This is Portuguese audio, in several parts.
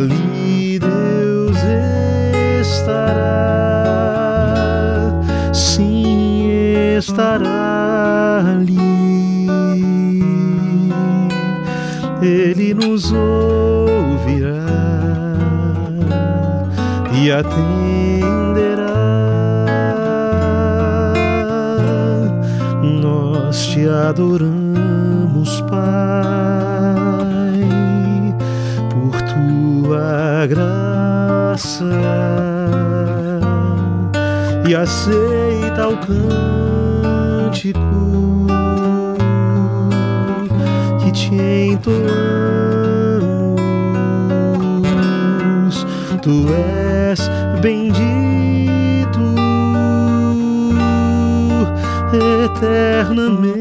ali Deus estará, sim estará ali. Ele nos ouvirá e atenderá. Nós te adoramos, Pai, graça e aceita o cântico que te entoamos. Tu és bendito eternamente.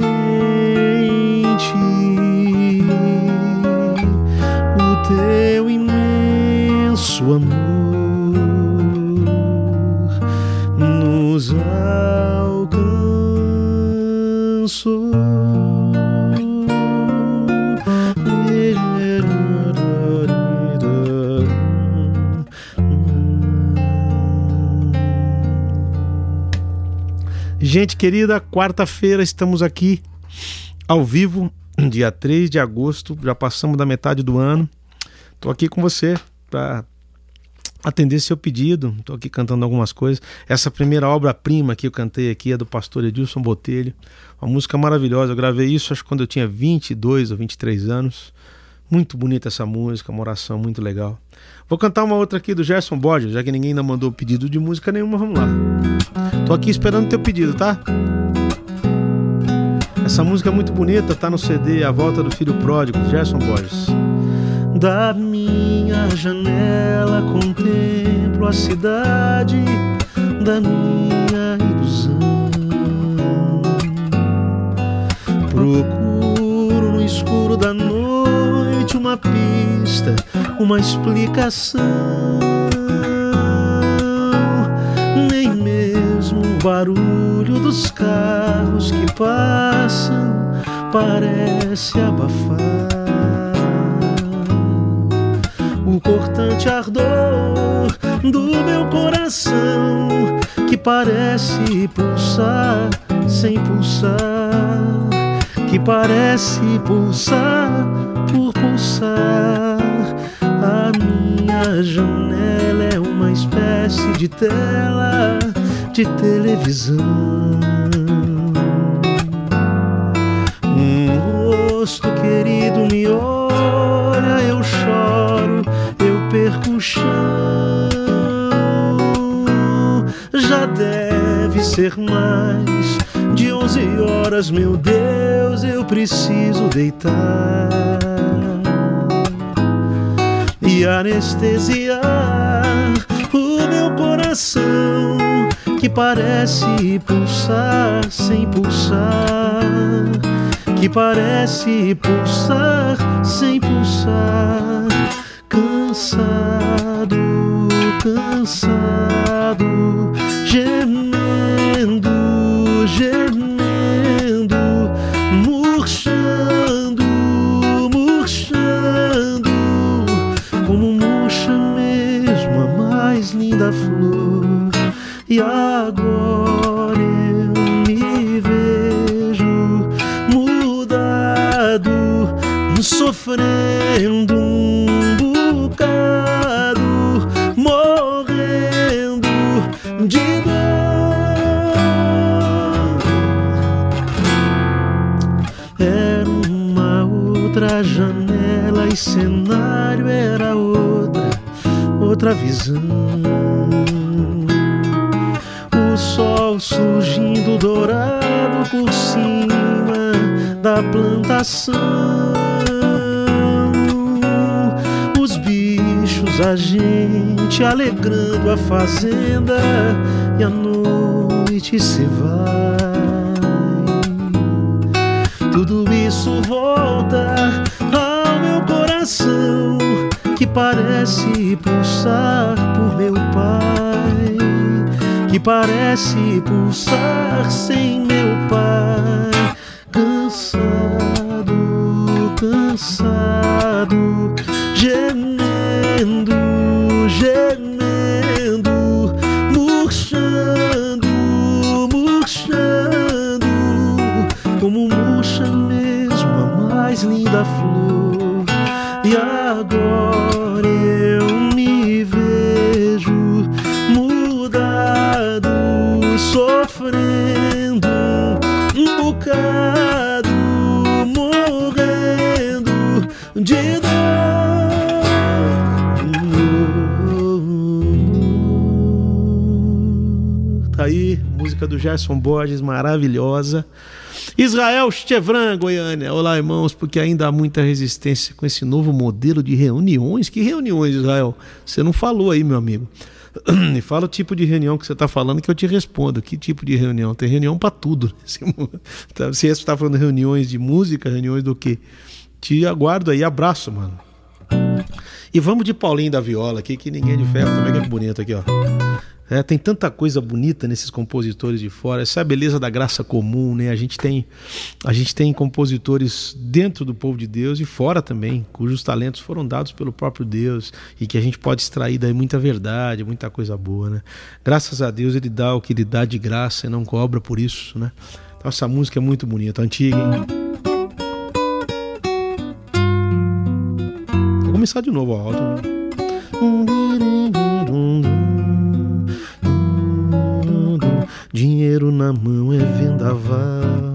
Gente querida, quarta-feira estamos aqui ao vivo, dia 3 de agosto, já passamos da metade do ano. Estou aqui com você para atender seu pedido. Estou aqui cantando algumas coisas. Essa primeira obra-prima que eu cantei aqui é do pastor Edilson Botelho. Uma música maravilhosa. Eu gravei isso acho quando eu tinha 22 ou 23 anos. Muito bonita essa música, uma oração muito legal. Vou cantar uma outra aqui do Gerson Borges, já que ninguém ainda mandou pedido de música nenhuma, vamos lá. Tô aqui esperando teu pedido, tá? Essa música é muito bonita, tá no CD A Volta do Filho Pródigo, Gerson Borges. Da minha janela contemplo a cidade da minha ilusão. Procuro no escuro da noite uma pista, uma explicação. Nem mesmo o barulho dos carros que passam parece abafar o cortante ardor do meu coração que parece pulsar sem pulsar, que parece pulsar A minha janela é uma espécie de tela de televisão. Um rosto querido me olha, eu choro, eu perco o chão. Já deve ser mais de 11 horas, meu Deus, eu preciso deitar anestesiar o meu coração que parece pulsar sem pulsar, que parece pulsar sem pulsar, cansado, cansado, gemendo, sofrendo um bocado, morrendo de dor. Era uma outra janela e cenário era outra, outra visão O sol surgindo dourado por cima da plantação. A gente alegrando a fazenda e a noite se vai. Tudo isso volta ao meu coração que parece pulsar por meu pai, que parece pulsar sem mais linda flor. E agora eu me vejo mudado, sofrendo um bocado, morrendo de dor. Tá aí, música do Gerson Borges, maravilhosa. Israel Chevran, Goiânia. Olá, irmãos, porque ainda há muita resistência com esse novo modelo de reuniões. Que reuniões, Israel? Você não falou aí, meu amigo. Me fala o tipo de reunião que você está falando que eu te respondo. Que tipo de reunião? Tem reunião para tudo. Se você está falando reuniões de música, reuniões do quê? Te aguardo aí. Abraço, mano. E vamos de Paulinho da Viola aqui, que ninguém é de ferro também, que é bonito aqui, ó. É, tem tanta coisa bonita nesses compositores de fora. Essa é a beleza da graça comum, né? A gente tem, a gente tem compositores dentro do povo de Deus e fora também, cujos talentos foram dados pelo próprio Deus e que a gente pode extrair daí muita verdade, muita coisa boa, né? Graças a Deus ele dá o que ele dá de graça e não cobra por isso, né? Então essa música é muito bonita, antiga, hein? Começar de novo alto. Dinheiro na mão é vendaval,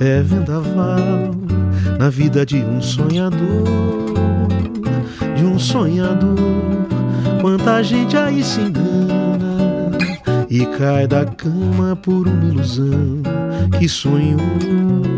é vendaval na vida de um sonhador, de um sonhador. Quanta gente aí se engana e cai da cama por uma ilusão que sonhou.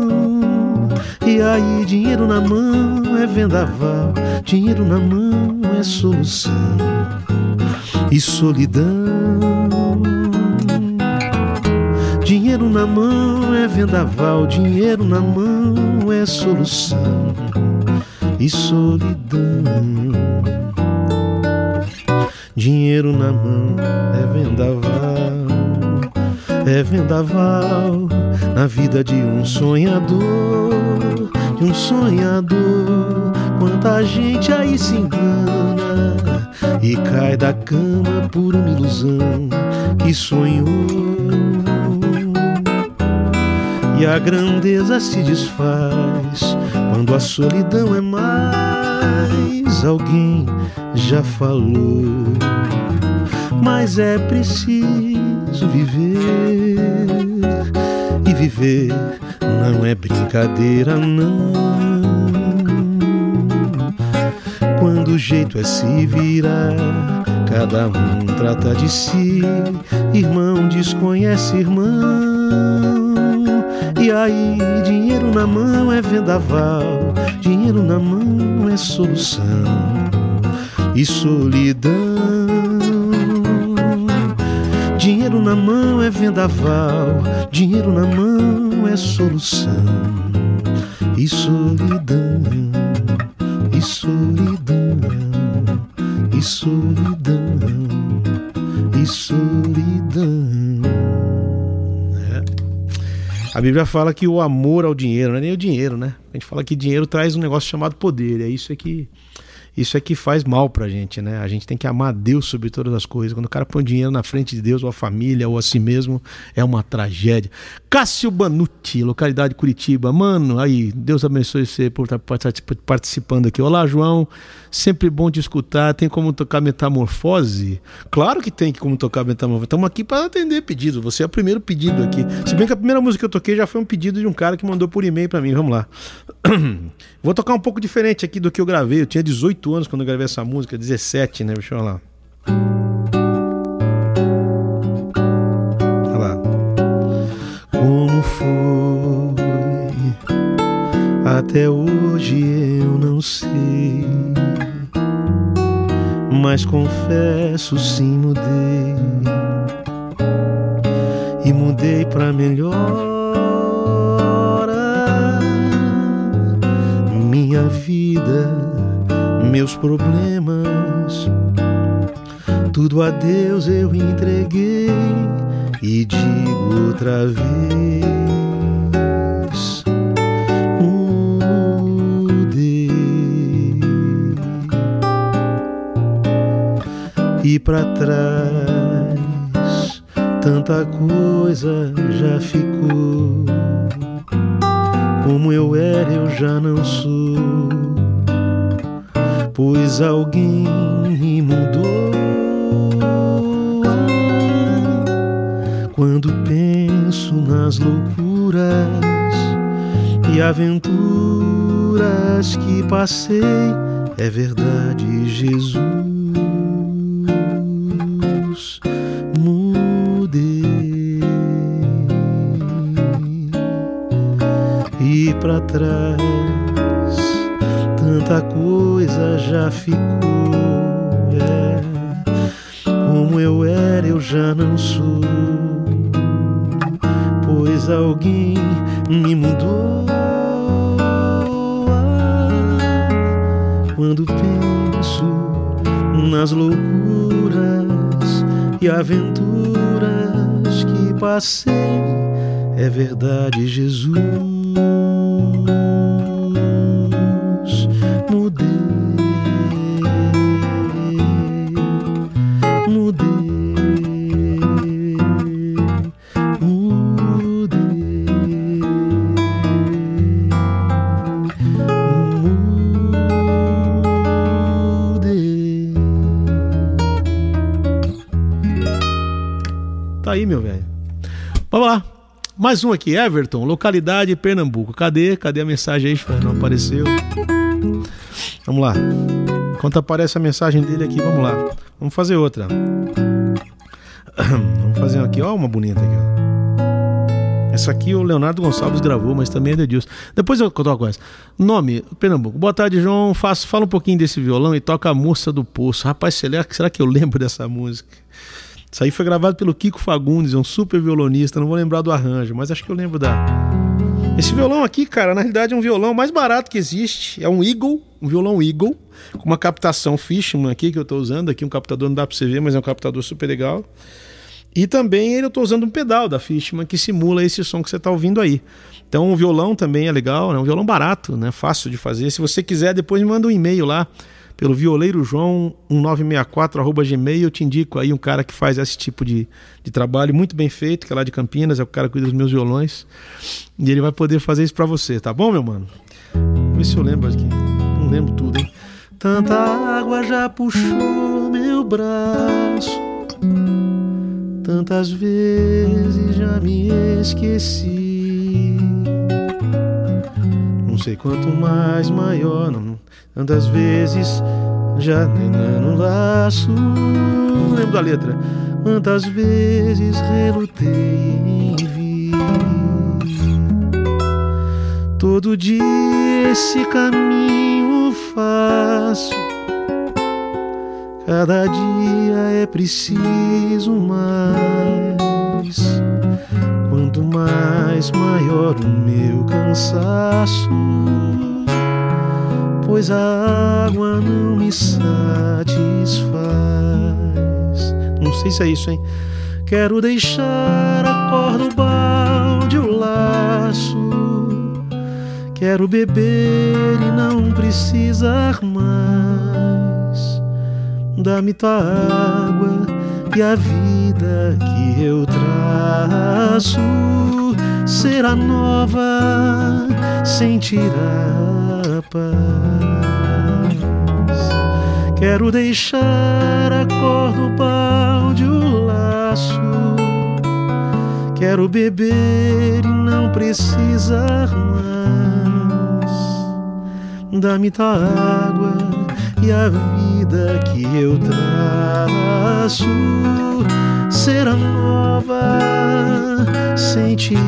E aí, dinheiro na mão é vendaval, dinheiro na mão é solução e solidão. Dinheiro na mão é vendaval, dinheiro na mão é solução e solidão. Dinheiro na mão é vendaval, é vendaval na vida de um sonhador, de um sonhador. Quanta gente aí se engana e cai da cama por uma ilusão que sonhou e a grandeza se desfaz quando a solidão é mais. Alguém já falou, mas é preciso viver. E viver não é brincadeira, não. Quando o jeito é se virar, cada um trata de si. Irmão desconhece irmão e aí, dinheiro na mão é vendaval, dinheiro na mão é solução e solidão. Dinheiro na mão é vendaval, dinheiro na mão é solução e solidão, e solidão, e solidão, e solidão. A Bíblia fala que o amor ao dinheiro, não é nem o dinheiro, né? A gente fala que dinheiro traz um negócio chamado poder. É isso é que isso é que faz mal pra gente, né? A gente tem que amar Deus sobre todas as coisas. Quando o cara põe dinheiro na frente de Deus, ou a família, ou a si mesmo, é uma tragédia. Cássio Banuti, localidade Curitiba. Mano, aí, Deus abençoe você por estar participando aqui. Olá, João. Sempre bom te escutar. Tem como tocar metamorfose? Claro que tem como tocar metamorfose. Estamos aqui para atender pedido. Você é o primeiro pedido aqui. Se bem que a primeira música que eu toquei já foi um pedido de um cara que mandou por e-mail para mim. Vamos lá. Vou tocar um pouco diferente aqui do que eu gravei. Eu tinha 18 anos quando eu gravei essa música, 17, né? Deixa eu lá. Até hoje eu não sei. Mas confesso, sim, mudei. E mudei pra melhor. minha vida, meus problemas, tudo a Deus eu entreguei e digo outra vez: E para trás, tanta coisa já ficou como eu era, eu já não sou. Pois alguém me mudou. Quando penso nas loucuras e aventuras que passei, é verdade, Jesus. Tanta coisa já ficou. É. Como eu era, eu já não sou. Pois alguém me mudou. Quando penso nas loucuras e aventuras que passei, é verdade, Jesus. Tá aí, meu velho. Vamos lá. Mais um aqui, Everton, localidade Pernambuco. Cadê? Cadê a mensagem aí? Não apareceu. Vamos lá. Enquanto aparece a mensagem dele aqui, vamos lá. Vamos fazer outra. Vamos fazer aqui, ó, uma bonita aqui, ó. Essa aqui o Leonardo Gonçalves gravou, mas também é de Deus. Depois eu uma coisa. Nome, Pernambuco. Boa tarde, João. Faço, fala um pouquinho desse violão e toca a Moça do Poço. Rapaz, será que eu lembro dessa música? Isso aí foi gravado pelo Kiko Fagundes, um super violonista, não vou lembrar do arranjo, mas acho que eu lembro da. Esse violão aqui, cara, na realidade é um violão mais barato que existe. É um Eagle, um violão Eagle, com uma captação Fishman aqui que eu estou usando. Aqui um captador não dá para você ver, mas é um captador super legal. E também eu estou usando um pedal da Fishman que simula esse som que você está ouvindo aí. Então o violão também é legal, é um violão barato, né? Fácil de fazer. Se você quiser, depois me manda um e-mail lá pelo violeiro João 1964 gmail. Eu te indico aí um cara que faz esse tipo de, de trabalho muito bem feito, que é lá de Campinas, é o cara que cuida dos meus violões. E ele vai poder fazer isso para você, tá bom, meu mano? Vamos ver se eu lembro aqui. Não lembro tudo, hein? Tanta água já puxou meu braço. Tantas vezes já me esqueci. Não sei quanto mais maior, não, Tantas vezes já no laço, não lembro da letra. Quantas vezes relutei em vir. Todo dia esse caminho faço. Cada dia é preciso mais. Quanto mais maior o meu cansaço pois a água não me satisfaz. Não sei se é isso, hein? Quero deixar a corda, o balde, o lar Quero beber e não precisar mais. Dá-me tua água e a vida que eu traço será nova, sentirá paz. Quero deixar a cor do balde o laço. Quero beber e não precisar mais. Dá-me tua água e a vida que eu traço será nova, sentirá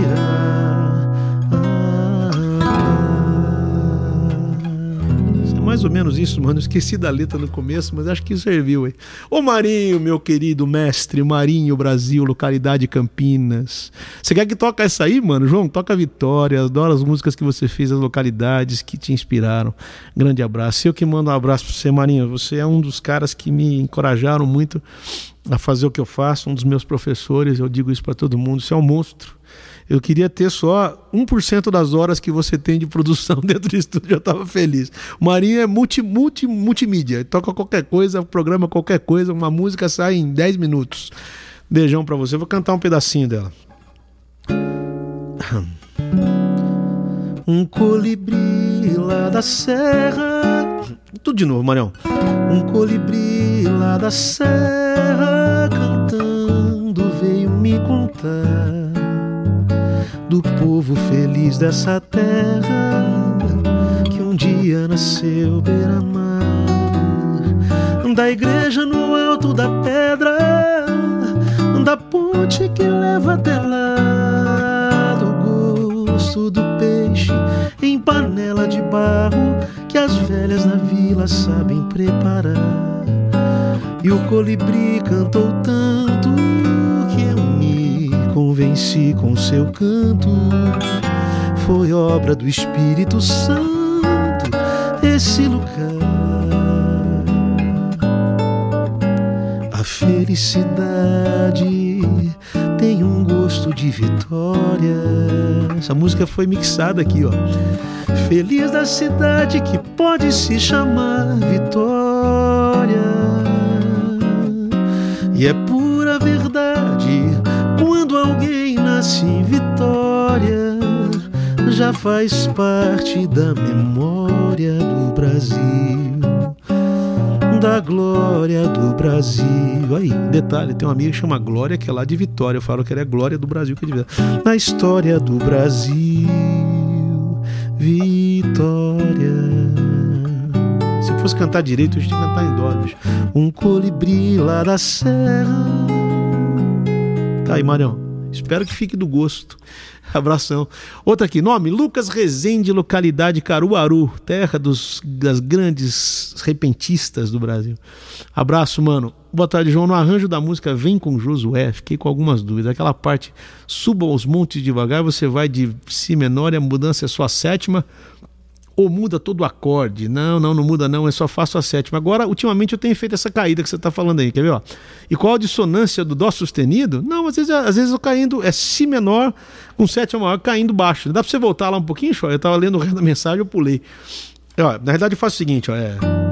mais ou menos isso, mano. esqueci da letra no começo, mas acho que serviu, hein? Ô Marinho, meu querido mestre, Marinho Brasil, localidade Campinas. Você quer que toque essa aí, mano? João, toca Vitória, adoro as músicas que você fez, as localidades que te inspiraram. Grande abraço. Eu que mando um abraço pra você, Marinho. Você é um dos caras que me encorajaram muito a fazer o que eu faço, um dos meus professores, eu digo isso para todo mundo. Você é um monstro. Eu queria ter só 1% das horas que você tem de produção dentro do estúdio, eu estava feliz. O Marinho é multi, multi, multimídia. Toca qualquer coisa, programa qualquer coisa, uma música sai em 10 minutos. Beijão para você. Vou cantar um pedacinho dela. Um colibri lá da serra. Tudo de novo, Marião. Um colibri lá da serra cantando veio me contar do povo feliz dessa terra que um dia nasceu beira-mar, da igreja no alto da pedra, da ponte que leva até lá, do gosto do peixe em panela de barro que as velhas na vila sabem preparar. E o colibri cantou tanto convenci com seu canto. Foi obra do Espírito Santo esse lugar. A felicidade tem um gosto de vitória. Essa música foi mixada aqui, ó. Feliz da cidade que pode se chamar Vitória. E é pura verdade quando alguém nasce em Vitória, já faz parte da memória do Brasil, da glória do Brasil. Aí, detalhe, tem uma amiga que chama Glória, que é lá de Vitória. Eu falo que ela é Glória do Brasil, que. Na história do Brasil, Vitória. Se eu fosse cantar direito, eu tinha que cantar em dó. Um colibri lá da serra Tá aí, Marião. Espero que fique do gosto. Abração. Outra aqui, nome: Lucas Rezende, localidade Caruaru, terra dos, das grandes repentistas do Brasil. Abraço, mano. Boa tarde, João. No arranjo da música Vem com Josué, fiquei com algumas dúvidas. Aquela parte, suba aos montes devagar, você vai de Si menor e a mudança é só a sétima ou muda todo o acorde. Não, não, não muda não, é só faço a sétima. Agora, ultimamente eu tenho feito essa caída que você está falando aí, quer ver? Ó? E qual a dissonância do Dó sustenido? Não, às vezes, às vezes eu caindo, é Si menor com sétima maior, caindo baixo. Dá para você voltar lá um pouquinho, show? Eu estava lendo o resto da mensagem, eu pulei. Ó, na realidade eu faço o seguinte, ó, é...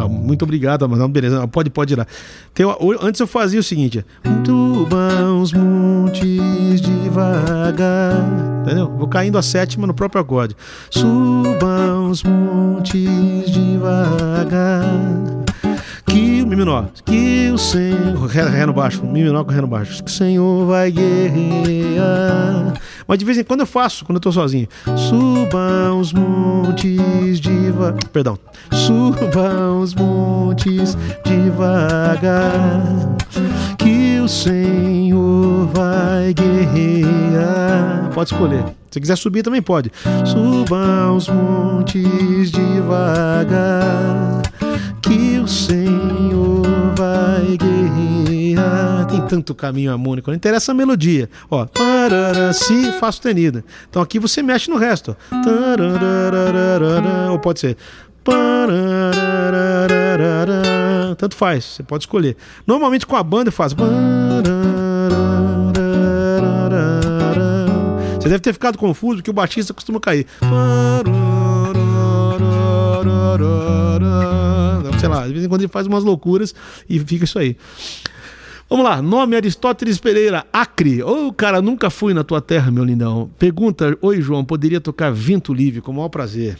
Ah, muito obrigado, mas beleza, pode, pode ir lá. Tem, antes eu fazia o seguinte: Tuba os montes devagar. Entendeu? Vou caindo a sétima no próprio acorde. Suba os montes devagar. Que o Mi menor, que o Senhor. Ré, ré no baixo, Mi menor com Ré no baixo. Que o Senhor vai guerrear. Mas de vez em quando eu faço, quando eu tô sozinho. Suba os montes devagar. Perdão. Suba os montes devagar. Que o Senhor vai guerrear. Pode escolher. Se quiser subir também pode. Suba os montes devagar que o Senhor vai guerrear. Tem tanto caminho harmônico, não interessa a melodia. Ó, tarara, si, fá sustenida. Então aqui você mexe no resto. Ó. Ou pode ser. Tanto faz, você pode escolher. Normalmente com a banda faço. Você deve ter ficado confuso porque o baixista costuma cair. Sei lá, de vez em quando ele faz umas loucuras e fica isso aí. Vamos lá, nome Aristóteles Pereira, Acre. Ô, oh, cara, nunca fui na tua terra, meu lindão. Pergunta, oi João, poderia tocar Vento Livre com o maior prazer.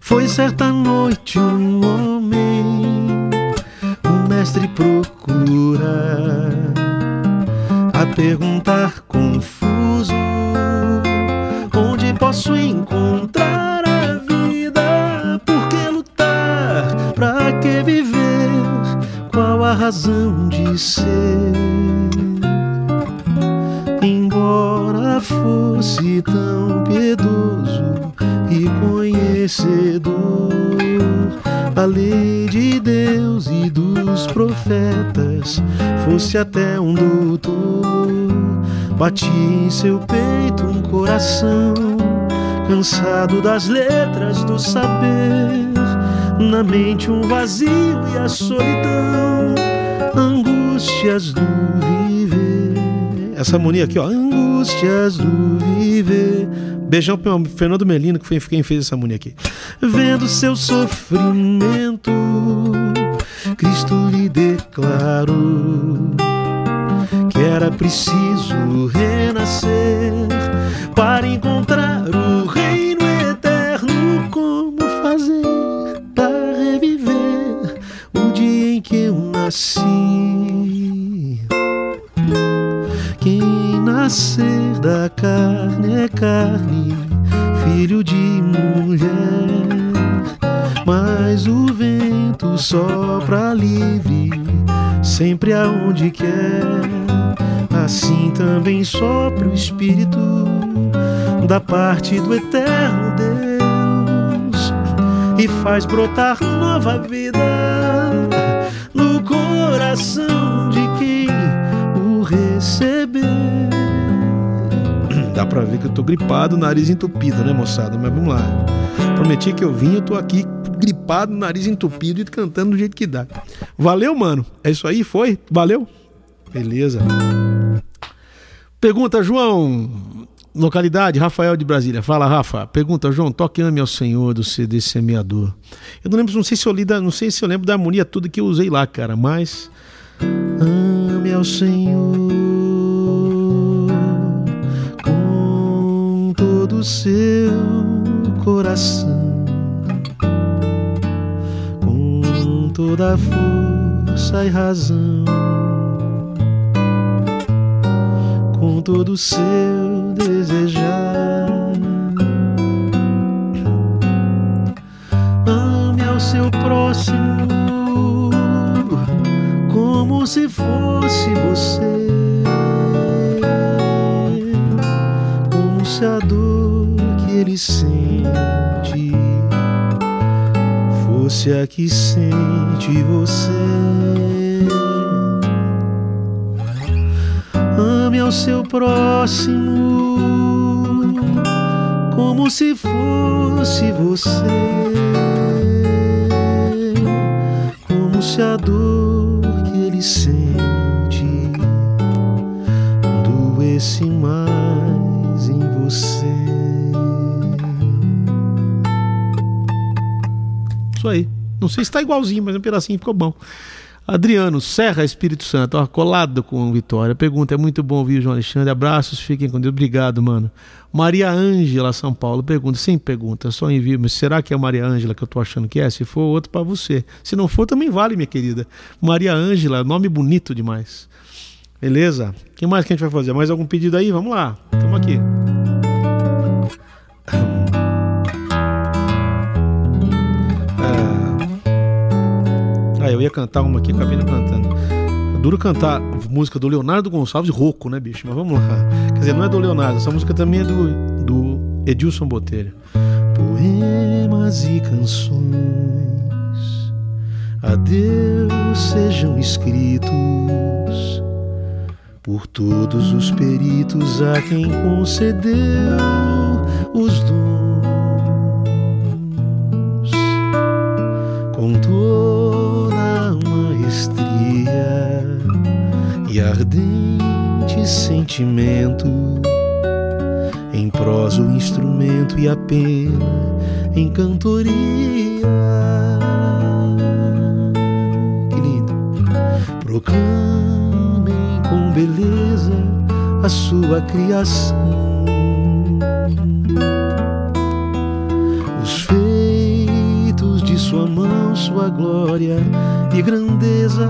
Foi certa noite um homem, um mestre procura, a perguntar confuso, onde posso encontrar a vida? Por que lutar? Pra que viver? Qual a razão de ser? Embora fosse tão piedoso e conhecedor. Da lei de Deus e dos profetas, fosse até um doutor, bati em seu peito um coração cansado das letras do saber. Na mente um vazio e a solidão, angústias do viver. Essa harmonia aqui, ó, angústias do viver. Beijão pro Fernando Melino, que foi quem fez essa harmonia aqui. Vendo seu sofrimento, Cristo lhe declarou que era preciso renascer para encontrar o reino eterno. Como fazer? nasci. Nascer da carne é carne, filho de mulher. Mas o vento sopra livre, sempre aonde quer. Assim também sopra o Espírito da parte do eterno Deus e faz brotar nova vida coração de quem o receber. Dá pra ver que eu tô gripado, nariz entupido, né, moçada? Mas vamos lá. Prometi que eu vim, eu tô aqui gripado, nariz entupido e cantando do jeito que dá. Valeu, mano. É isso aí? Foi? Valeu? Beleza. Pergunta, João. Localidade, Rafael de Brasília. Fala, Rafa. Pergunta, João, toque ame ao Senhor do CD Semeador. Eu não lembro, não sei se eu li da, não sei se eu lembro da harmonia tudo que eu usei lá, cara, mas ame ao Senhor seu coração, com toda a força e razão, com todo o seu desejar. Ame ao seu próximo como se fosse você. Como se a dor ele sente fosse a que sente você. ame ao seu próximo como se fosse você, como se a dor que ele sente doesse mais em você. Isso aí. Não sei se está igualzinho, mas um pedacinho ficou bom. Adriano, Serra, Espírito Santo, ó, colado com Vitória. Pergunta: é muito bom ouvir o João Alexandre. Abraços, fiquem com Deus. Obrigado, mano. Maria Ângela, São Paulo. Pergunta: sem pergunta, só envio. Mas será que é a Maria Ângela que eu tô achando que é? Se for, outro para você. Se não for, também vale, minha querida. Maria Ângela, nome bonito demais. Beleza? O que mais que a gente vai fazer? Mais algum pedido aí? Vamos lá. Estamos aqui. Eu ia cantar uma aqui, acabei não cantando. É duro cantar música do Leonardo Gonçalves rouco, né, bicho? Mas vamos lá. Quer dizer, não é do Leonardo, essa música também é do, do Edilson Botelho. Poemas e canções a Deus sejam escritos por todos os peritos a quem concedeu os dons. Com e ardente sentimento em prosa o instrumento e a pena em cantoria. Que lindo! Proclamem com beleza a sua criação. Os feitos de sua mão, sua glória e grandeza.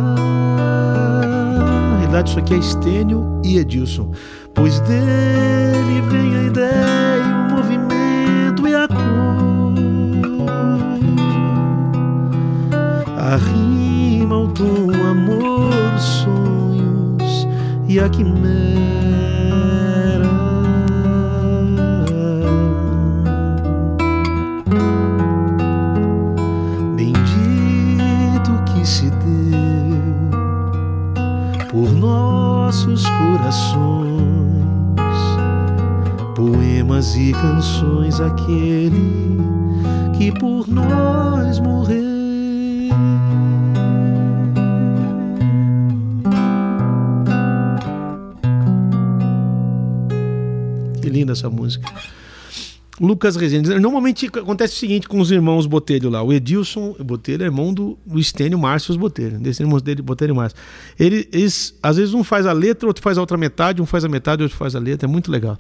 Na verdade, isso aqui é Estênio e Edilson pois dele vem a ideia, o movimento e a cor. A rima, o tom, o amor, os sonhos e a quimera. E canções aquele que por nós morreu. Que linda essa música. Lucas Rezende. Normalmente acontece o seguinte com os irmãos Botelho lá. O Edilson Botelho é irmão do, Estênio Márcio Botelho. Desse irmão dele, Botelho e Márcio. Ele, eles, às vezes um faz a letra, outro faz a outra metade, um faz a metade, outro faz a letra. É muito legal.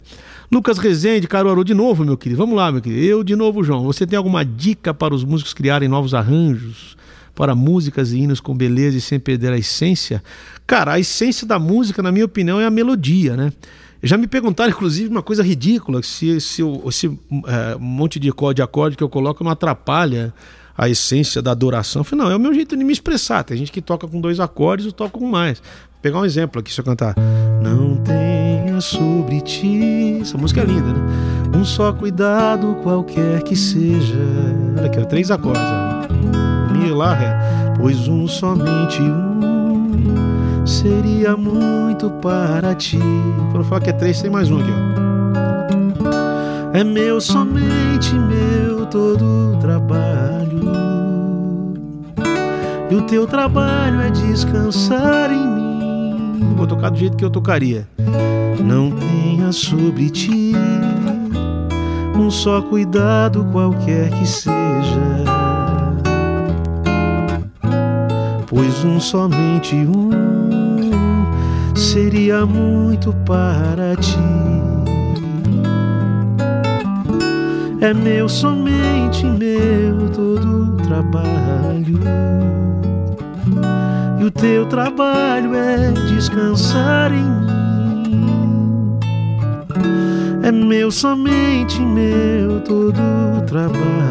Lucas Rezende, Caruaru, de novo, meu querido. Vamos lá, meu querido. Eu de novo, João. Você tem alguma dica para os músicos criarem novos arranjos? Para músicas e hinos com beleza e sem perder a essência? Cara, a essência da música, na minha opinião, é a melodia, né? Já me perguntaram, inclusive, uma coisa ridícula: se, se, esse é, monte de acorde, de acorde que eu coloco não atrapalha a essência da adoração. Eu falei, não, é o meu jeito de me expressar. Tem gente que toca com dois acordes, eu toco com mais. Vou pegar um exemplo aqui, se eu cantar. Não tenha sobre ti. Essa música é linda, né? Um só cuidado, qualquer que seja. Olha aqui, ó, três acordes. Ó. Mi, Lá, Ré. Pois um somente um seria muito para ti. Quando falar que é três, tem mais um aqui, ó. É meu, somente meu, todo trabalho. E o teu trabalho é descansar em mim. Vou tocar do jeito que eu tocaria. Não tenha sobre ti um só cuidado, qualquer que seja. Pois um somente um seria muito para ti. É meu, somente meu, todo trabalho. E o teu trabalho é descansar em mim. É meu, somente meu, todo trabalho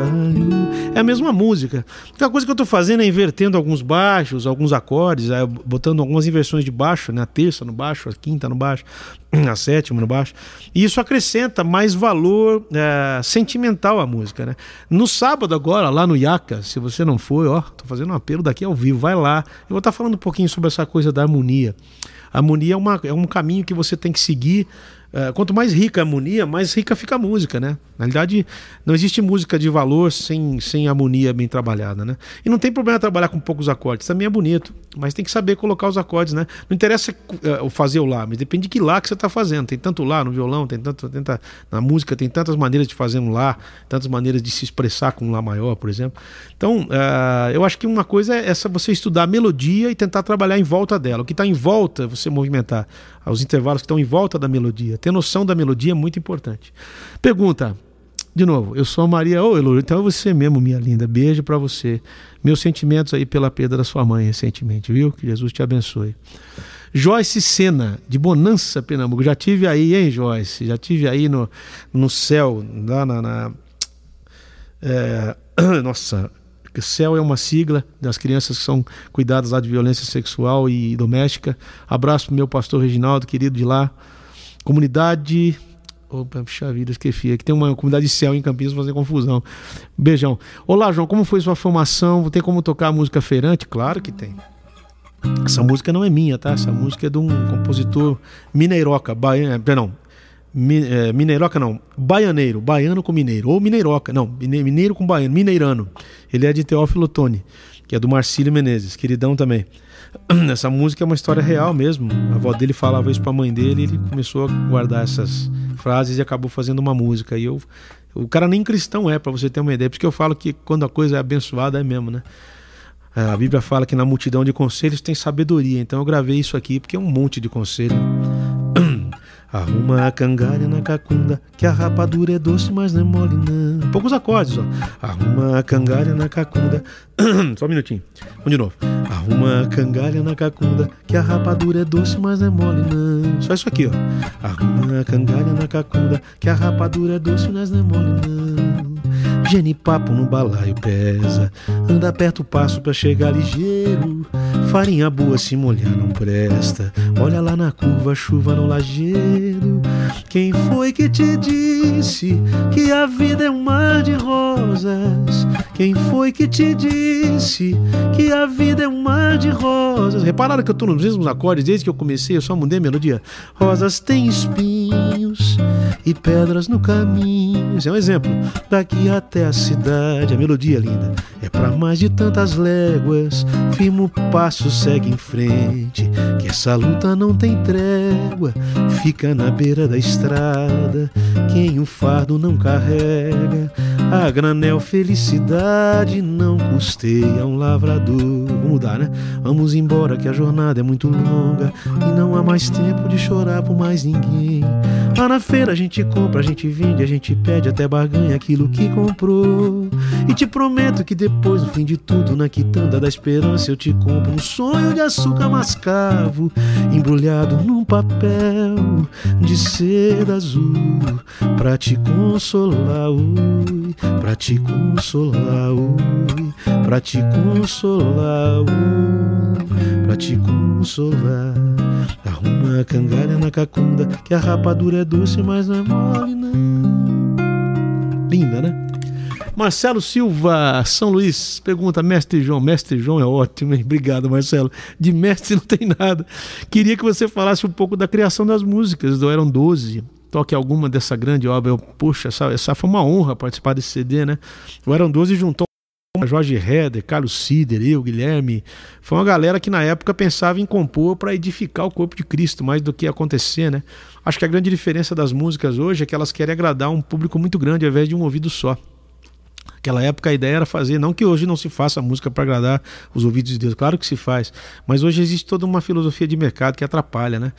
é a mesma música. A coisa que eu estou fazendo é invertendo alguns baixos, alguns acordes, é, botando algumas inversões de baixo, né? A terça no baixo, a quinta no baixo, a sétima no baixo. E isso acrescenta mais valor é, sentimental à música, né? No sábado agora, lá no Iaca, se você não foi, ó, tô fazendo um apelo daqui ao vivo, vai lá. Eu vou estar tá falando um pouquinho sobre essa coisa da harmonia. A harmonia é, uma, é um caminho que você tem que seguir Uh, quanto mais rica a harmonia, mais rica fica a música, né? Na realidade, não existe música de valor sem, sem harmonia bem trabalhada, né? E não tem problema trabalhar com poucos acordes, também é bonito, mas tem que saber colocar os acordes, né? Não interessa uh, fazer o lá, mas depende de que lá que você está fazendo. Tem tanto lá no violão, tem tanto na música, tem tantas maneiras de fazer um lá, tantas maneiras de se expressar com um lá maior, por exemplo. Então, uh, eu acho que uma coisa é essa você estudar a melodia e tentar trabalhar em volta dela. O que está em volta, você movimentar aos intervalos que estão em volta da melodia. Ter noção da melodia é muito importante. Pergunta, de novo, eu sou a Maria. Ô, oh, então é você mesmo, minha linda. Beijo para você. Meus sentimentos aí pela perda da sua mãe recentemente, viu? Que Jesus te abençoe. Joyce Sena, de Bonança, Pernambuco. Já tive aí, hein, Joyce? Já tive aí no, no céu, lá na. na é, nossa, CEL é uma sigla das crianças que são cuidadas lá de violência sexual e doméstica. Abraço pro meu pastor Reginaldo, querido de lá. Comunidade. Opa, puxa vida, esqueci. Aqui tem uma comunidade de céu em Campinas, fazer confusão. Beijão. Olá, João, como foi sua formação? Tem como tocar a música feirante? Claro que tem. Essa música não é minha, tá? Essa música é de um compositor mineiroca, baiano, perdão, é, mineiroca não, baianeiro, baiano com mineiro, ou mineiroca, não, mineiro com baiano, mineirano. Ele é de Teófilo Tone, que é do Marcílio Menezes, queridão também. Essa música é uma história real mesmo. A avó dele falava isso pra mãe dele e ele começou a guardar essas frases e acabou fazendo uma música. E eu. O cara nem cristão é, para você ter uma ideia. Por isso que eu falo que quando a coisa é abençoada é mesmo, né? A Bíblia fala que na multidão de conselhos tem sabedoria. Então eu gravei isso aqui porque é um monte de conselho. Arruma a cangalha na cacunda, que a rapadura é doce, mas não é mole não. Poucos acordes, ó. Arruma a cangalha na cacunda. Só um minutinho. Vamos de novo. Arruma a cangalha na cacunda, que a rapadura é doce, mas não é mole não. Só isso aqui, ó. Arruma a cangalha na cacunda, que a rapadura é doce, mas não é mole não. Genipapo no balaio pesa, anda perto o passo pra chegar ligeiro. Farinha boa se molhar não presta, olha lá na curva, chuva no lajeiro. Quem foi que te disse que a vida é um mar de rosas? Quem foi que te disse que a vida é um mar de rosas? Repararam que eu tô nos mesmos acordes desde que eu comecei, eu só mudei a melodia. Rosas têm espinhos e pedras no caminho. Esse é um exemplo. Daqui até a cidade, a melodia é linda. É para mais de tantas léguas, firma o passo, segue em frente. Que essa luta não tem trégua, fica na beira da estrada. Quem o fardo não carrega, a granel felicidade não custeia um lavrador. Vamos mudar, né? Vamos embora que a jornada é muito longa e não há mais tempo de chorar por mais ninguém. Lá na feira a gente compra, a gente vende, a gente pede até barganha aquilo que comprou. E te prometo que depois, no fim de tudo, na quitanda da esperança, eu te compro um sonho de açúcar mascavo, embrulhado num papel de seda azul, pra te consolar, ui, pra te consolar, ui, pra te consolar, ui, pra te consolar. Arruma a cangalha na cacunda, que a rapadura é doce, mas não é mole, não. Linda, né? Marcelo Silva, São Luís, pergunta, mestre João. Mestre João é ótimo, hein? Obrigado, Marcelo. De mestre não tem nada. Queria que você falasse um pouco da criação das músicas do Eram 12. Toque alguma dessa grande obra. Eu, puxa, essa, essa foi uma honra participar desse CD, né? O Eram 12 juntou Jorge Heder, Carlos Sider, eu, Guilherme. Foi uma galera que na época pensava em compor para edificar o corpo de Cristo, mais do que acontecer, né? Acho que a grande diferença das músicas hoje é que elas querem agradar um público muito grande ao invés de um ouvido só. Naquela época a ideia era fazer, não que hoje não se faça música para agradar os ouvidos de Deus, claro que se faz, mas hoje existe toda uma filosofia de mercado que atrapalha, né?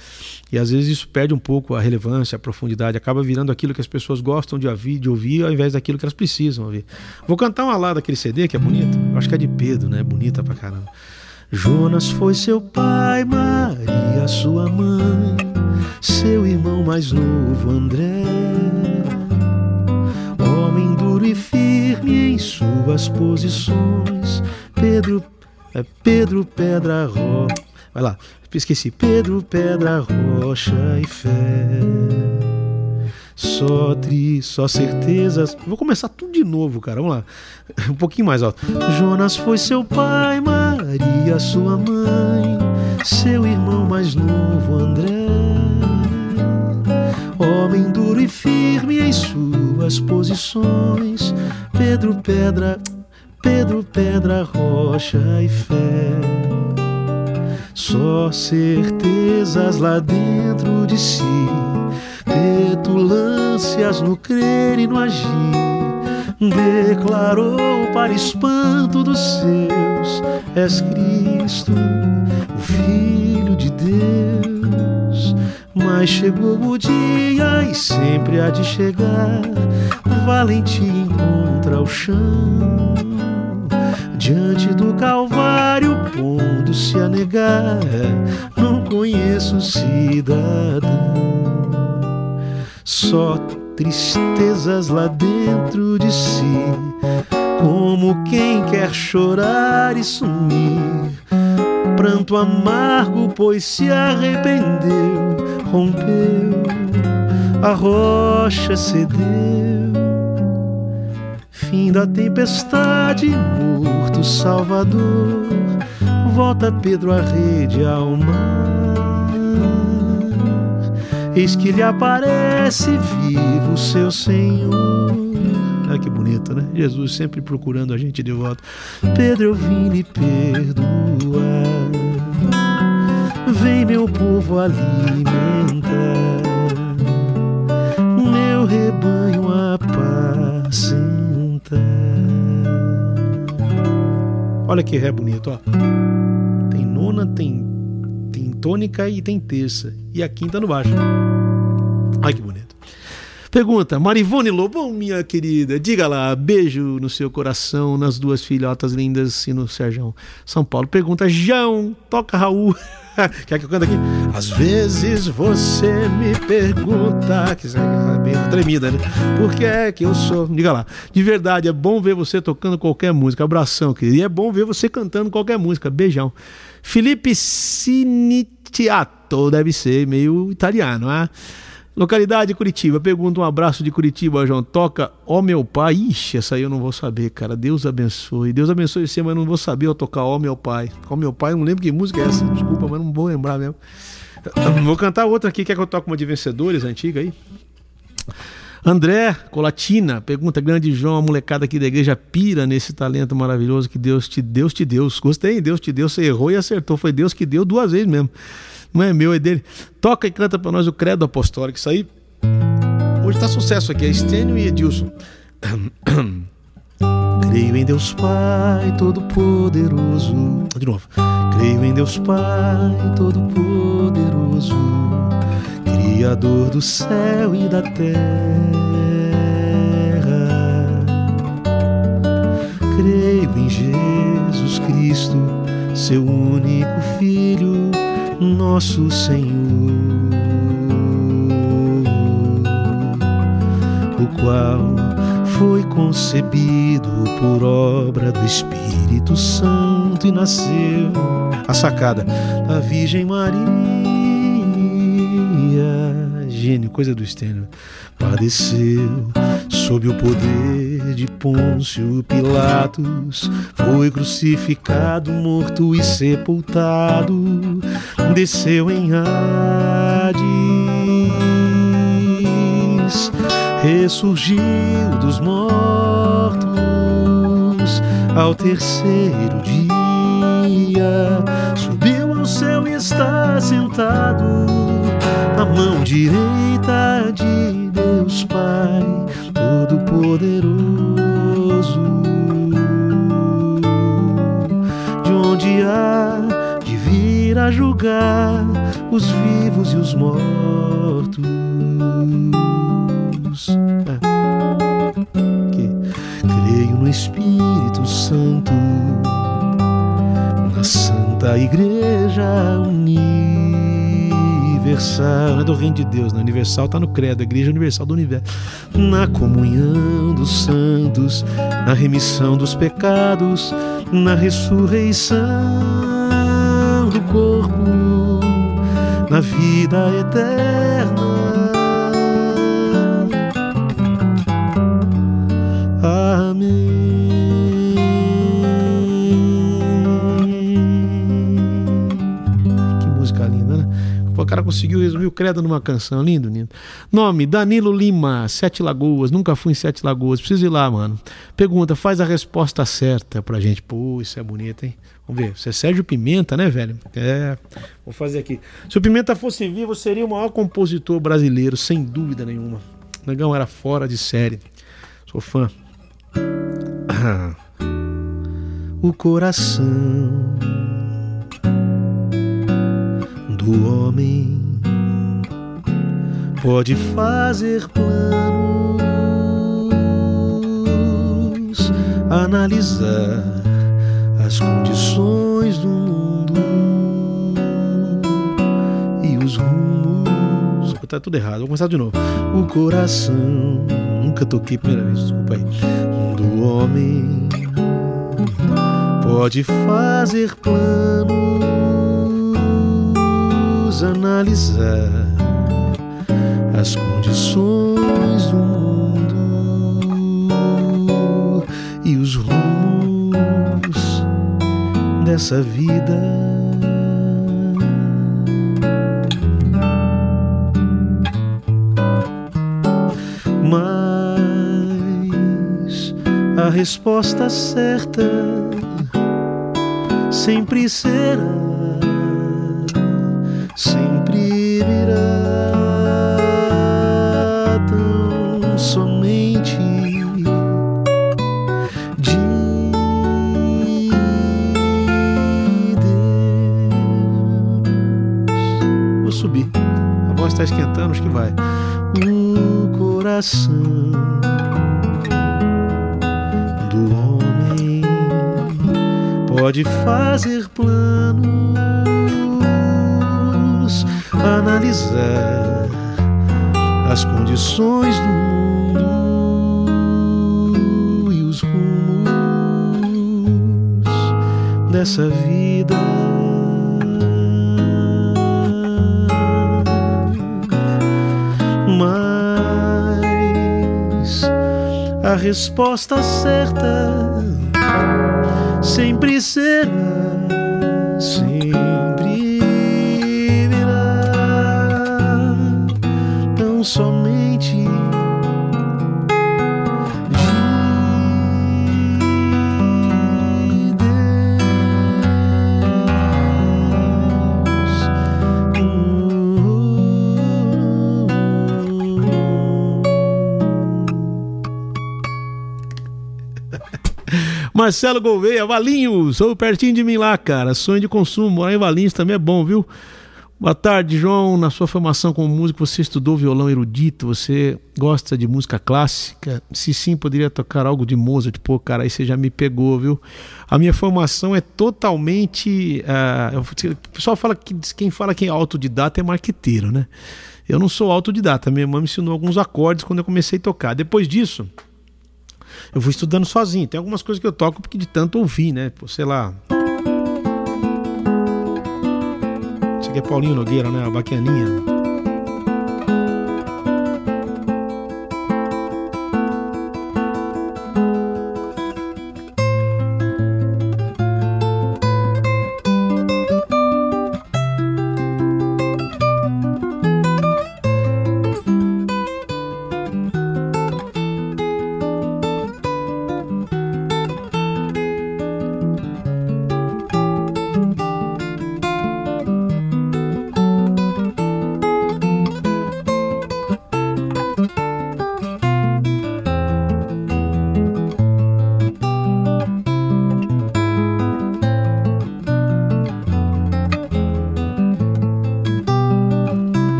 E às vezes isso perde um pouco a relevância, a profundidade, acaba virando aquilo que as pessoas gostam de ouvir, de ouvir ao invés daquilo que elas precisam ouvir. Vou cantar uma lá daquele CD que é bonito, eu acho que é de Pedro, né? Bonita pra caramba. Jonas foi seu pai, Maria sua mãe, seu irmão mais novo André homem duro e firme em suas posições. Pedro, é Pedro Pedra Rocha. Vai lá, esqueci. Pedro Pedra Rocha e fé. Só tri, só certezas. Vou começar tudo de novo, cara. Vamos lá. Um pouquinho mais alto. Jonas foi seu pai, Maria sua mãe, seu irmão mais novo André homem duro e firme em suas posições. Pedro Pedra, Pedro Pedra, rocha e fé. Só certezas lá dentro de si, petulâncias no crer e no agir. Declarou para espanto dos seus: És Cristo, o Filho de Deus mas chegou o dia e sempre há de chegar. Valente encontra o chão diante do Calvário, pondo-se a negar. Não conheço cidadão, só tristezas lá dentro de si, como quem quer chorar e sumir pranto amargo, pois se arrependeu, rompeu, a rocha cedeu. Fim da tempestade, morto Salvador, volta Pedro à rede ao mar. Eis que lhe aparece vivo seu Senhor. Ah, que bonito né? Jesus sempre procurando a gente de volta. Pedro, eu vim lhe perdoar. Vem, meu povo, alimentar meu rebanho apacenta. Olha que ré bonito, ó. Tem nona, tem, tem tônica e tem terça. E a quinta no baixo. Ai que bonito. Pergunta, Marivone Lobão, minha querida, diga lá, beijo no seu coração, nas duas filhotas lindas e no Serjão. São Paulo. Pergunta, João, toca Raul. Quer que eu cante aqui? Às vezes você me pergunta, que é tremida, né? Por que é que eu sou? Diga lá. De verdade, é bom ver você tocando qualquer música. Abração, querido. E é bom ver você cantando qualquer música. Beijão. Felipe Sinitiato, deve ser meio italiano, ah? Localidade Curitiba. Pergunta um abraço de Curitiba, João. Toca Ó Meu Pai. Ixi, essa aí eu não vou saber, cara. Deus abençoe. Deus abençoe você, mas não vou saber eu tocar Ó Meu Pai. Ó Meu Pai, eu não lembro que música é essa. Desculpa, mas não vou lembrar mesmo. Vou cantar outra aqui. Quer que eu toque uma de vencedores antiga aí? André Colatina pergunta: Grande João, a molecada aqui da igreja pira nesse talento maravilhoso que Deus te Deus te deu. Gostei, Deus te deu. Você errou e acertou. Foi Deus que deu duas vezes mesmo não é meu, é dele. Toca e canta para nós o Credo Apostólico. Isso aí hoje está sucesso aqui. É Estênio e Edilson. Creio em Deus Pai Todo-Poderoso. De novo. Creio em Deus Pai Todo-Poderoso, Criador do céu e da terra. Creio em Jesus Cristo, seu único Filho nosso Senhor, o qual foi concebido por obra do Espírito Santo e nasceu a sacada da Virgem Maria. Gênio, coisa do Stênio. Padeceu sob o poder de Pôncio Pilatos, foi crucificado, morto e sepultado, desceu em Hades, ressurgiu dos mortos. Ao terceiro dia, subiu ao céu e está sentado à mão direita de Deus Pai Todo-Poderoso, de onde há de vir a julgar os vivos e os mortos. É. Creio no Espírito Santo, universal, é do reino de Deus, não. Universal está no credo, a igreja universal do universo. Na comunhão dos santos, na remissão dos pecados, na ressurreição do corpo, na vida eterna. Cara conseguiu resumir o credo numa canção. Lindo, lindo. Nome: Danilo Lima, Sete Lagoas. Nunca fui em Sete Lagoas. Preciso ir lá, mano. Pergunta: faz a resposta certa pra gente. Pô, isso é bonito, hein? Vamos ver. Você é Sérgio Pimenta, né, velho? É. Vou fazer aqui. Se o Pimenta fosse vivo, seria o maior compositor brasileiro, sem dúvida nenhuma. O negão era fora de série. Sou fã. O coração do homem pode fazer planos, analisar as condições do mundo e os rumos. Tá tudo errado, vou começar de novo. O coração, nunca toquei primeira vez, desculpa aí. Do homem pode fazer planos analisar as condições do mundo e os rumos dessa vida. Mas a resposta certa sempre será, acho que vai. O coração pode fazer planos, analisar as condições do mundo e os rumos dessa vida. A resposta certa sempre será, sempre Marcelo Gouveia, Valinhos, sou pertinho de mim lá, cara. Sonho de consumo, morar em Valinhos também é bom, viu? Boa tarde, João. Na sua formação como músico, você estudou violão erudito, você gosta de música clássica? Se sim, poderia tocar algo de Mozart? Pô, cara, aí você já me pegou, viu? A minha formação é totalmente. Uh, o pessoal fala que quem fala que é autodidata é marqueteiro, né? Eu não sou autodidata, minha mãe me ensinou alguns acordes quando eu comecei a tocar. Depois disso, eu fui estudando sozinho. Tem algumas coisas que eu toco porque de tanto ouvir, né? Pô, sei lá. Isso aqui é Paulinho Nogueira, né? A baquianinha.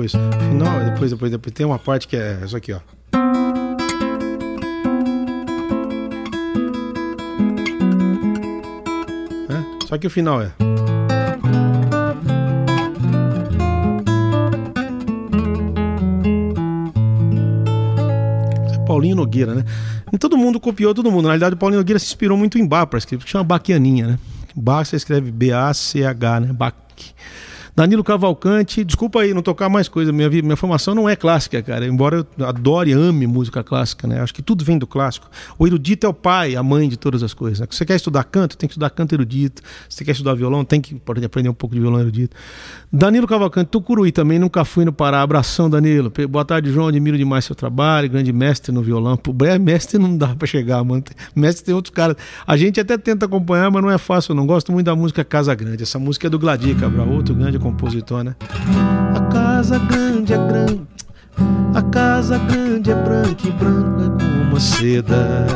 Depois, final, depois, depois, depois tem uma parte que é isso aqui, ó. É? Só que o final é. é Paulinho Nogueira, né? E todo mundo copiou todo mundo. Na realidade, o Paulinho Nogueira se inspirou muito em Bach para escrever, chama Baquianinha, né? Bach você escreve B-A-C-H, né? Bach. Danilo Cavalcante, desculpa aí não tocar mais coisa, minha, minha formação não é clássica, cara, embora eu adore e ame música clássica, né? Acho que tudo vem do clássico. O erudito é o pai, a mãe de todas as coisas. Né? Se você quer estudar canto, tem que estudar canto erudito. Se você quer estudar violão, tem que aprender um pouco de violão erudito. Danilo Cavalcante, Tucuruí também, nunca fui no Pará. Abração, Danilo. Boa tarde, João, admiro demais seu trabalho, grande mestre no violão. Pô, é mestre não dá para chegar, mano. Mestre tem outros caras. A gente até tenta acompanhar, mas não é fácil, não gosto muito da música Casa Grande. Essa música é do Gladir Cabral, outro grande compositor, né? A casa grande é grande, a casa grande é branca e branca como a seda,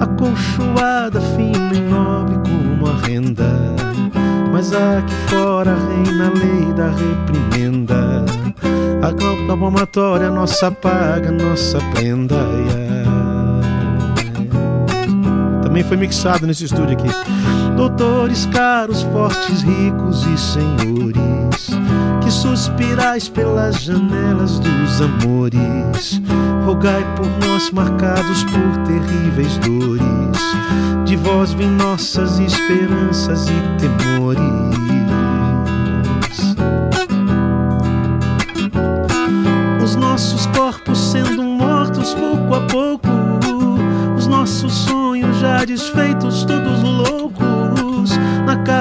acolchoada, fina e nobre como a renda. Mas aqui fora reina a lei da reprimenda. A cauta palmatória, nossa paga, nossa prenda. Também foi mixado nesse estúdio aqui. Doutores caros, fortes, ricos e senhores que suspirais pelas janelas dos amores. Rogai por nós, marcados por terríveis dores. De vós vêm nossas esperanças e temores.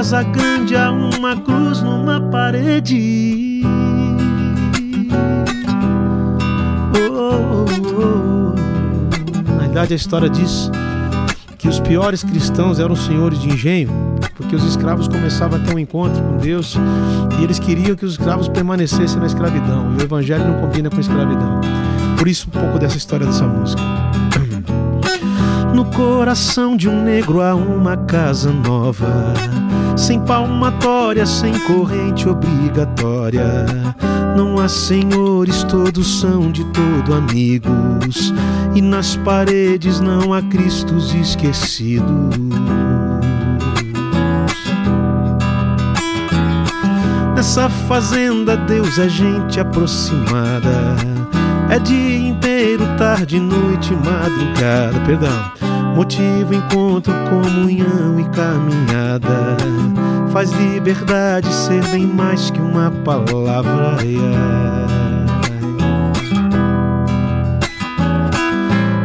Casa grande há uma cruz numa parede. Oh, oh, oh. Na verdade, a história diz que os piores cristãos eram senhores de engenho, porque os escravos começavam a ter um encontro com Deus e eles queriam que os escravos permanecessem na escravidão. E o evangelho não combina com escravidão. Por isso, um pouco dessa história dessa música. No coração de um negro há uma casa nova, sem palmatória, sem corrente obrigatória. Não há senhores, todos são de todo amigos, e nas paredes não há Cristos esquecidos. Nessa fazenda, Deus é gente aproximada. É dia inteiro, tarde, noite, madrugada. Perdão Motivo, encontro, comunhão e caminhada. Faz liberdade ser bem mais que uma palavra.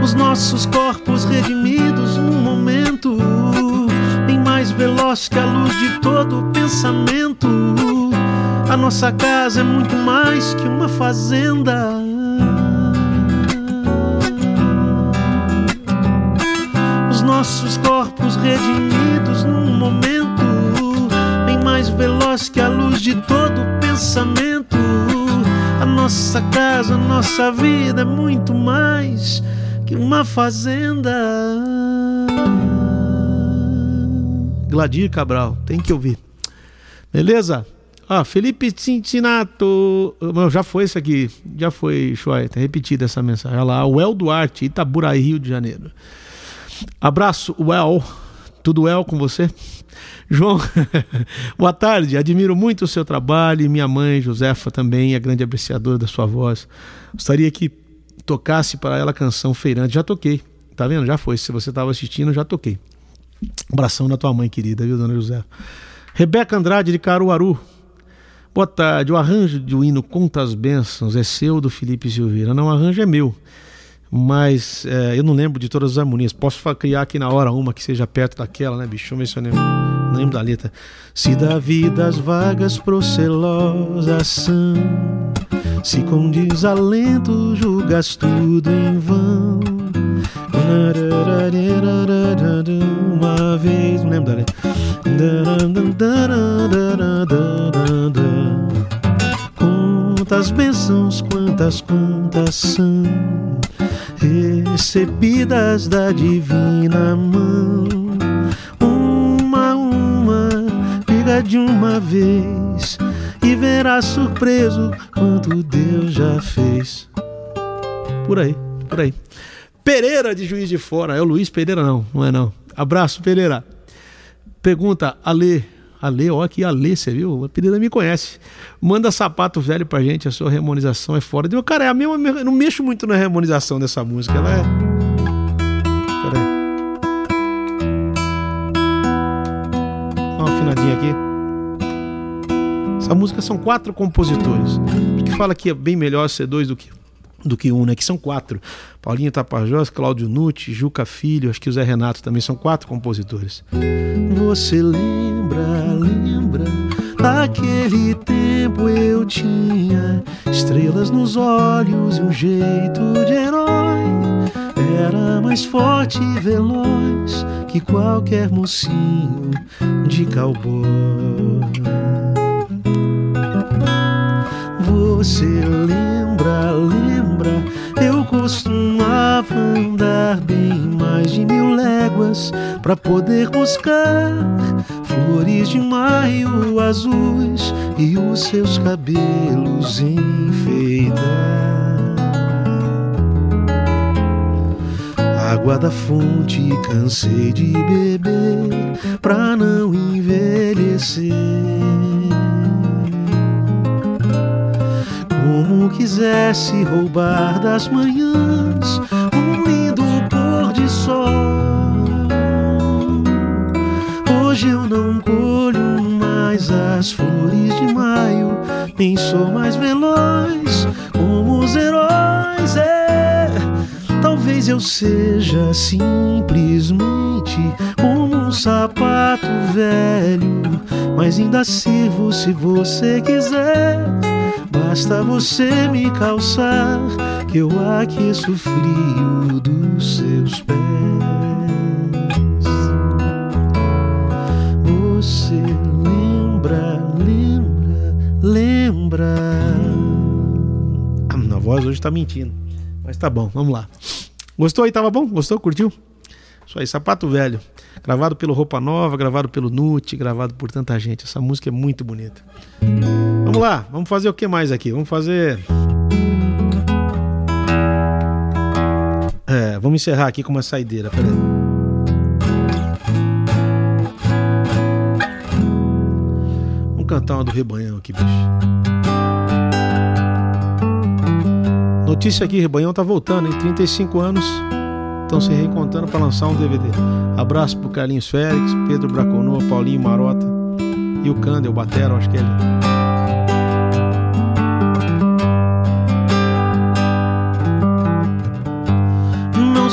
Os nossos corpos redimidos num momento, bem mais veloz que a luz de todo pensamento. A nossa casa é muito mais que uma fazenda. Nossos corpos redimidos num momento bem mais veloz que a luz de todo pensamento. A nossa casa, a nossa vida é muito mais que uma fazenda. Gladir Cabral, tem que ouvir. Beleza? Ah, Felipe Cincinato. Já foi isso aqui. Já foi, Chuai. Tá repetida essa mensagem. Olha lá. O El Duarte, Itaburaí, Rio de Janeiro. Abraço, well. Tudo well com você? João, boa tarde. Admiro muito o seu trabalho e minha mãe, Josefa, também é grande apreciadora da sua voz. Gostaria que tocasse para ela a canção Feirante. Já toquei, tá vendo? Já foi. Se você estava assistindo, já toquei. Abração na tua mãe querida, viu, dona Josefa? Rebeca Andrade de Caruaru. Boa tarde. O arranjo do hino Conta as Bênçãos é seu do Felipe Silveira. Não, o arranjo é meu mas é, eu não lembro de todas as harmonias. Posso criar aqui na hora uma que seja perto daquela, né, bicho? Deixa eu ver se eu lembro, não lembro da letra. Se da vida as vagas procelosas são, se com desalento julgas tudo em vão. Uma vez, não lembro da letra. Quantas bênçãos, quantas contas são recebidas da divina mão. Uma a uma, pega de uma vez e verá surpreso quanto Deus já fez. Por aí, por aí. Pereira de Juiz de Fora, é o Luiz Pereira não, não é não. Abraço, Pereira. Pergunta, Ale, Ale, ó aqui, Ale, você viu? A Pereira me conhece. Manda sapato velho pra gente, a sua harmonização é fora. Eu, cara, é a mesma, eu não mexo muito na harmonização dessa música, ela é. Pera aí. Dá uma afinadinha aqui. Essa música são quatro compositores. O que fala que é bem melhor ser dois do que do que um, né? Que são quatro. Paulinho Tapajós, Cláudio Nutti, Juca Filho, acho que o Zé Renato também são quatro compositores. Você lembra, lembra Naquele tempo eu tinha estrelas nos olhos e um jeito de herói. Era mais forte e veloz que qualquer mocinho de cowboy. Você lembra, lembra? Eu costumava andar bem mais de mil léguas para poder buscar flores de maio azuis e os seus cabelos enfeitar. Água da fonte cansei de beber pra não envelhecer. Como quisesse roubar das manhãs um lindo pôr de sol Hoje eu não colho mais as flores de maio, nem sou mais veloz como os heróis. É, talvez eu seja simplesmente como um sapato velho, mas ainda sirvo se você quiser. Basta você me calçar, que eu aqueço o frio dos seus pés. Você lembra, lembra, lembra. A voz hoje tá mentindo. Mas tá bom, vamos lá. Gostou aí? Tava bom? Gostou? Curtiu? Isso aí, Sapato Velho. Gravado pelo Roupa Nova, gravado pelo Nute, gravado por tanta gente. Essa música é muito bonita. Vamos lá, vamos fazer o que mais aqui? Vamos fazer. É, vamos encerrar aqui com uma saideira, peraí. Vamos cantar uma do Rebanhão aqui, bicho. Notícia aqui, Rebanhão tá voltando, em 35 anos estão se reencontrando para lançar um DVD. Abraço pro Carlinhos Félix, Pedro Braconô, Paulinho Marota e o Candel, o Batera, acho que é ele.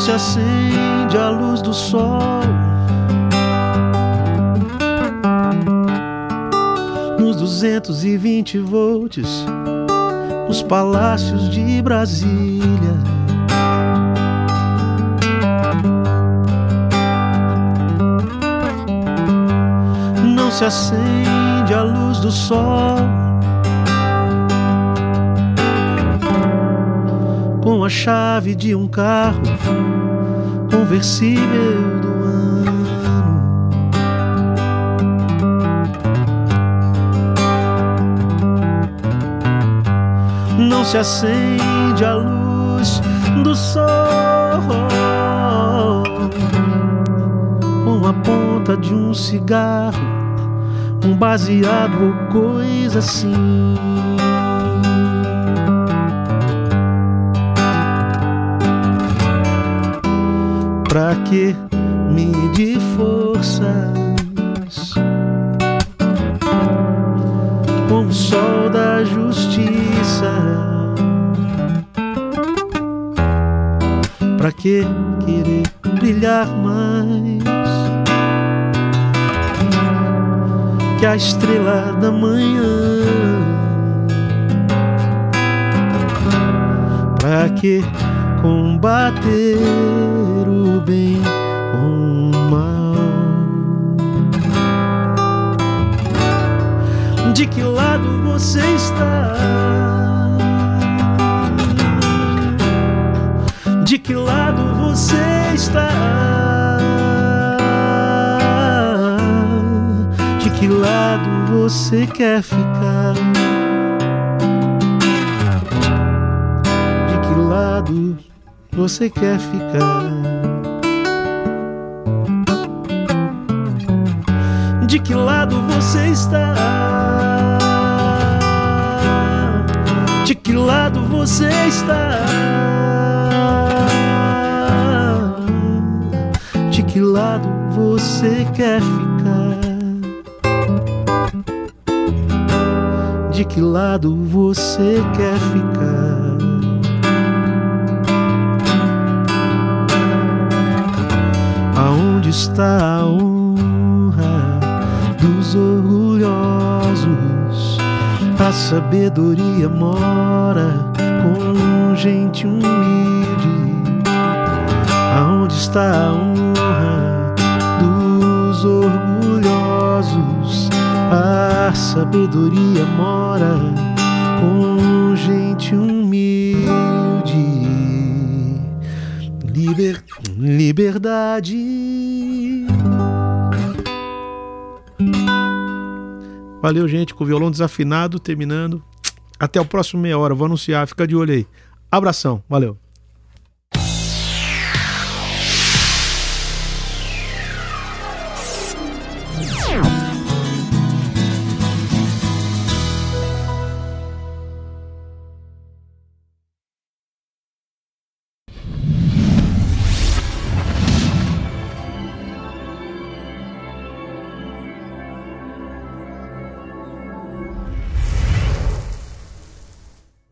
Se acende a luz do sol. Nos 220 volts, nos palácios de Brasília se acende a luz do sol. A chave de um carro conversível do ano. Não se acende a luz do sol com a ponta de um cigarro um baseado ou coisa assim. Pra que medir forças com o sol da justiça? Pra que querer brilhar mais? que a estrela da manhã. Pra que combater bem com o mal? De que lado você está? De que lado você está? que lado você quer ficar? De que lado você quer ficar? De que lado você está? De que lado você está? De que lado você quer ficar? de que lado você quer ficar. Aonde está a A sabedoria mora com gente humilde. Aonde está a honra dos orgulhosos? A sabedoria mora com gente humilde. Liber... Liberdade. Valeu, gente, com o violão desafinado, terminando. Até o próximo meia hora, vou anunciar, fica de olho aí. Abração, valeu.